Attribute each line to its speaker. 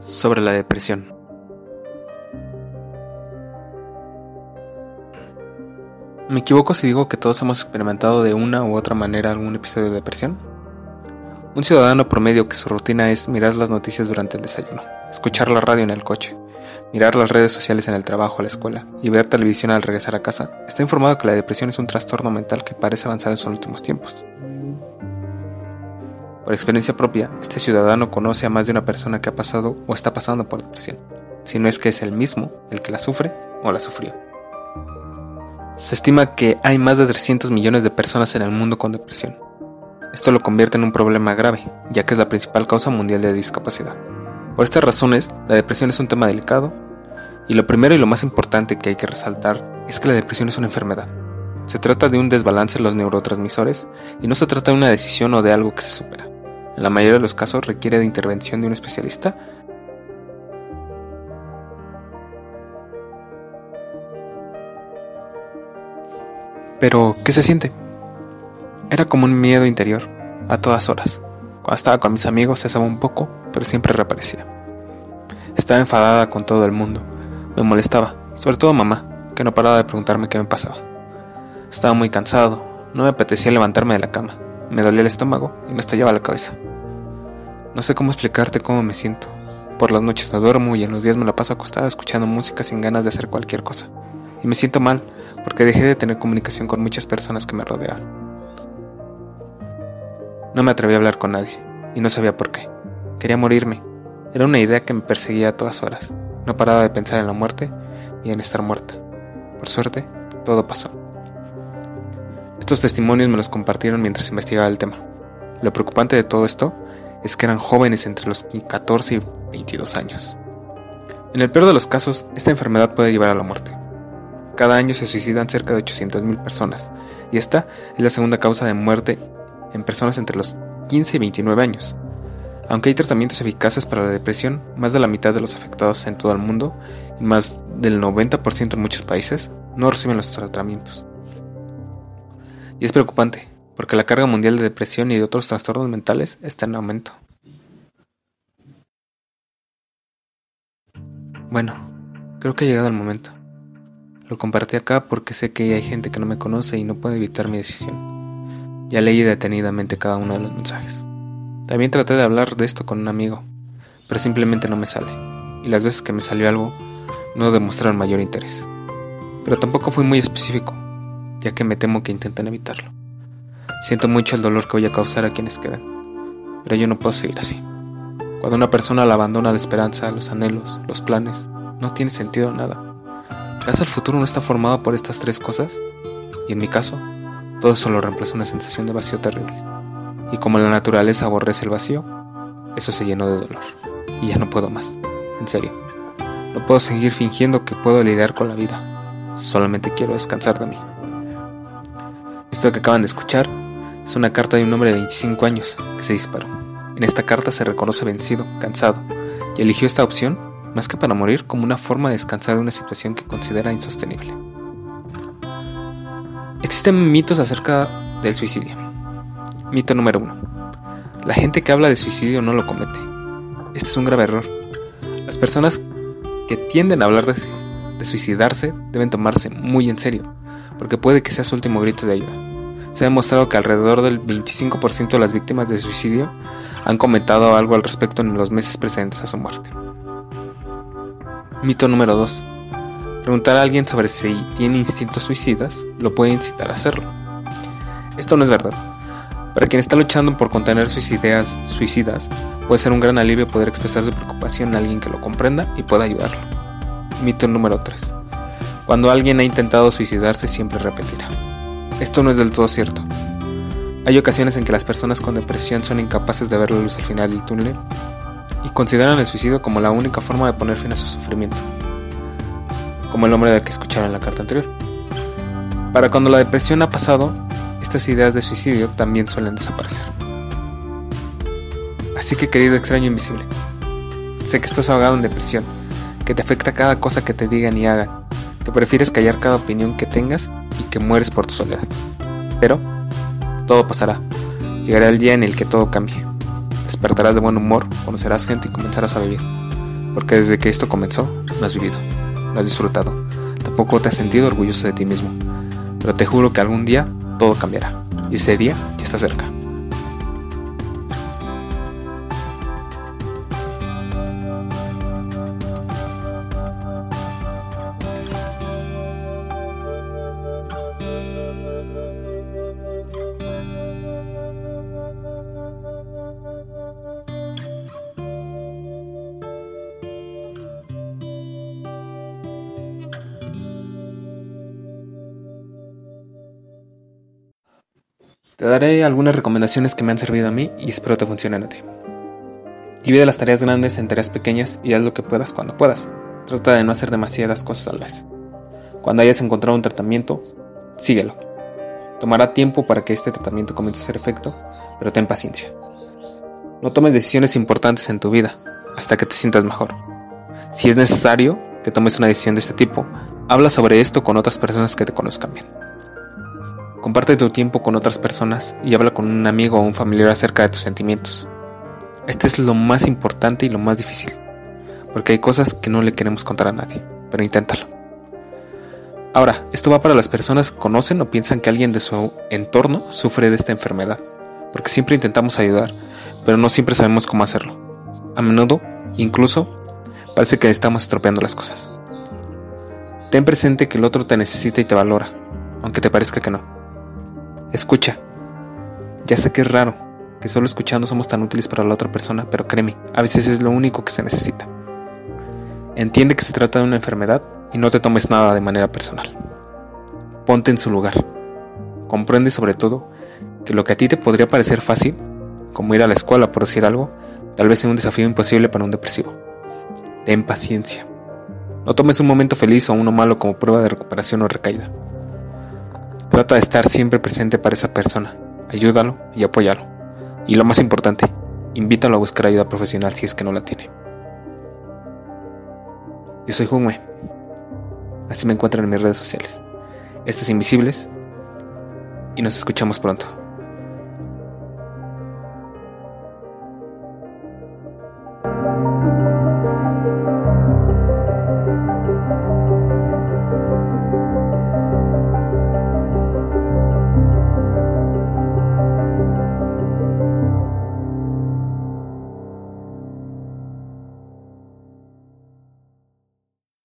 Speaker 1: sobre la depresión. ¿Me equivoco si digo que todos hemos experimentado de una u otra manera algún episodio de depresión? Un ciudadano promedio que su rutina es mirar las noticias durante el desayuno, escuchar la radio en el coche, mirar las redes sociales en el trabajo o la escuela y ver televisión al regresar a casa, está informado que la depresión es un trastorno mental que parece avanzar en sus últimos tiempos. Por experiencia propia, este ciudadano conoce a más de una persona que ha pasado o está pasando por depresión, si no es que es el mismo el que la sufre o la sufrió. Se estima que hay más de 300 millones de personas en el mundo con depresión. Esto lo convierte en un problema grave, ya que es la principal causa mundial de discapacidad. Por estas razones, la depresión es un tema delicado, y lo primero y lo más importante que hay que resaltar es que la depresión es una enfermedad. Se trata de un desbalance en los neurotransmisores y no se trata de una decisión o de algo que se supera. En la mayoría de los casos requiere de intervención de un especialista Pero, ¿qué se siente? Era como un miedo interior, a todas horas. Cuando estaba con mis amigos cesaba un poco, pero siempre reaparecía. Estaba enfadada con todo el mundo. Me molestaba, sobre todo mamá, que no paraba de preguntarme qué me pasaba. Estaba muy cansado, no me apetecía levantarme de la cama. Me dolía el estómago y me estallaba la cabeza. No sé cómo explicarte cómo me siento. Por las noches no duermo y en los días me la paso acostada escuchando música sin ganas de hacer cualquier cosa. Y me siento mal porque dejé de tener comunicación con muchas personas que me rodeaban. No me atreví a hablar con nadie y no sabía por qué. Quería morirme. Era una idea que me perseguía a todas horas. No paraba de pensar en la muerte y en estar muerta. Por suerte, todo pasó. Estos testimonios me los compartieron mientras investigaba el tema. Lo preocupante de todo esto es que eran jóvenes entre los 14 y 22 años. En el peor de los casos, esta enfermedad puede llevar a la muerte. Cada año se suicidan cerca de 800.000 personas, y esta es la segunda causa de muerte en personas entre los 15 y 29 años. Aunque hay tratamientos eficaces para la depresión, más de la mitad de los afectados en todo el mundo y más del 90% en muchos países no reciben los tratamientos. Y es preocupante, porque la carga mundial de depresión y de otros trastornos mentales está en aumento. Bueno, creo que ha llegado el momento. Lo compartí acá porque sé que hay gente que no me conoce y no puede evitar mi decisión. Ya leí detenidamente cada uno de los mensajes. También traté de hablar de esto con un amigo, pero simplemente no me sale. Y las veces que me salió algo, no demostraron mayor interés. Pero tampoco fui muy específico, ya que me temo que intenten evitarlo. Siento mucho el dolor que voy a causar a quienes quedan, pero yo no puedo seguir así. Cuando una persona la abandona la esperanza, los anhelos, los planes, no tiene sentido nada. ¿Acaso el futuro no está formado por estas tres cosas? Y en mi caso, todo eso lo reemplaza una sensación de vacío terrible. Y como la naturaleza aborrece el vacío, eso se llenó de dolor. Y ya no puedo más. En serio. No puedo seguir fingiendo que puedo lidiar con la vida. Solamente quiero descansar de mí. Esto que acaban de escuchar es una carta de un hombre de 25 años que se disparó. En esta carta se reconoce vencido, cansado, y eligió esta opción más que para morir como una forma de descansar de una situación que considera insostenible. Existen mitos acerca del suicidio. Mito número 1. La gente que habla de suicidio no lo comete. Este es un grave error. Las personas que tienden a hablar de, de suicidarse deben tomarse muy en serio, porque puede que sea su último grito de ayuda. Se ha demostrado que alrededor del 25% de las víctimas de suicidio han comentado algo al respecto en los meses precedentes a su muerte. Mito número 2. Preguntar a alguien sobre si tiene instintos suicidas lo puede incitar a hacerlo. Esto no es verdad. Para quien está luchando por contener sus ideas suicidas, puede ser un gran alivio poder expresar su preocupación a alguien que lo comprenda y pueda ayudarlo. Mito número 3. Cuando alguien ha intentado suicidarse siempre repetirá. Esto no es del todo cierto. Hay ocasiones en que las personas con depresión son incapaces de ver la luz al final del túnel y consideran el suicidio como la única forma de poner fin a su sufrimiento, como el hombre del que escucharon en la carta anterior. Para cuando la depresión ha pasado, estas ideas de suicidio también suelen desaparecer. Así que querido extraño invisible, sé que estás ahogado en depresión, que te afecta cada cosa que te digan y hagan, que prefieres callar cada opinión que tengas y que mueres por tu soledad. Pero todo pasará. Llegará el día en el que todo cambie. Despertarás de buen humor, conocerás gente y comenzarás a vivir. porque desde que esto comenzó no has vivido, no has disfrutado, tampoco te has sentido orgulloso de ti mismo, pero te juro que algún día todo cambiará, y ese día ya está cerca. Te daré algunas recomendaciones que me han servido a mí y espero te funcionen a ti. Divide las tareas grandes en tareas pequeñas y haz lo que puedas cuando puedas. Trata de no hacer demasiadas cosas a la vez. Cuando hayas encontrado un tratamiento, síguelo. Tomará tiempo para que este tratamiento comience a hacer efecto, pero ten paciencia. No tomes decisiones importantes en tu vida hasta que te sientas mejor. Si es necesario que tomes una decisión de este tipo, habla sobre esto con otras personas que te conozcan bien. Comparte tu tiempo con otras personas y habla con un amigo o un familiar acerca de tus sentimientos. Este es lo más importante y lo más difícil, porque hay cosas que no le queremos contar a nadie, pero inténtalo. Ahora, esto va para las personas que conocen o piensan que alguien de su entorno sufre de esta enfermedad, porque siempre intentamos ayudar, pero no siempre sabemos cómo hacerlo. A menudo, incluso, parece que estamos estropeando las cosas. Ten presente que el otro te necesita y te valora, aunque te parezca que no. Escucha. Ya sé que es raro, que solo escuchando somos tan útiles para la otra persona, pero créeme, a veces es lo único que se necesita. Entiende que se trata de una enfermedad y no te tomes nada de manera personal. Ponte en su lugar. Comprende sobre todo que lo que a ti te podría parecer fácil, como ir a la escuela por decir algo, tal vez sea un desafío imposible para un depresivo. Ten paciencia. No tomes un momento feliz o uno malo como prueba de recuperación o recaída. Trata de estar siempre presente para esa persona. Ayúdalo y apóyalo. Y lo más importante, invítalo a buscar ayuda profesional si es que no la tiene. Yo soy Junme. Así me encuentran en mis redes sociales. Estos Invisibles. Y nos escuchamos pronto.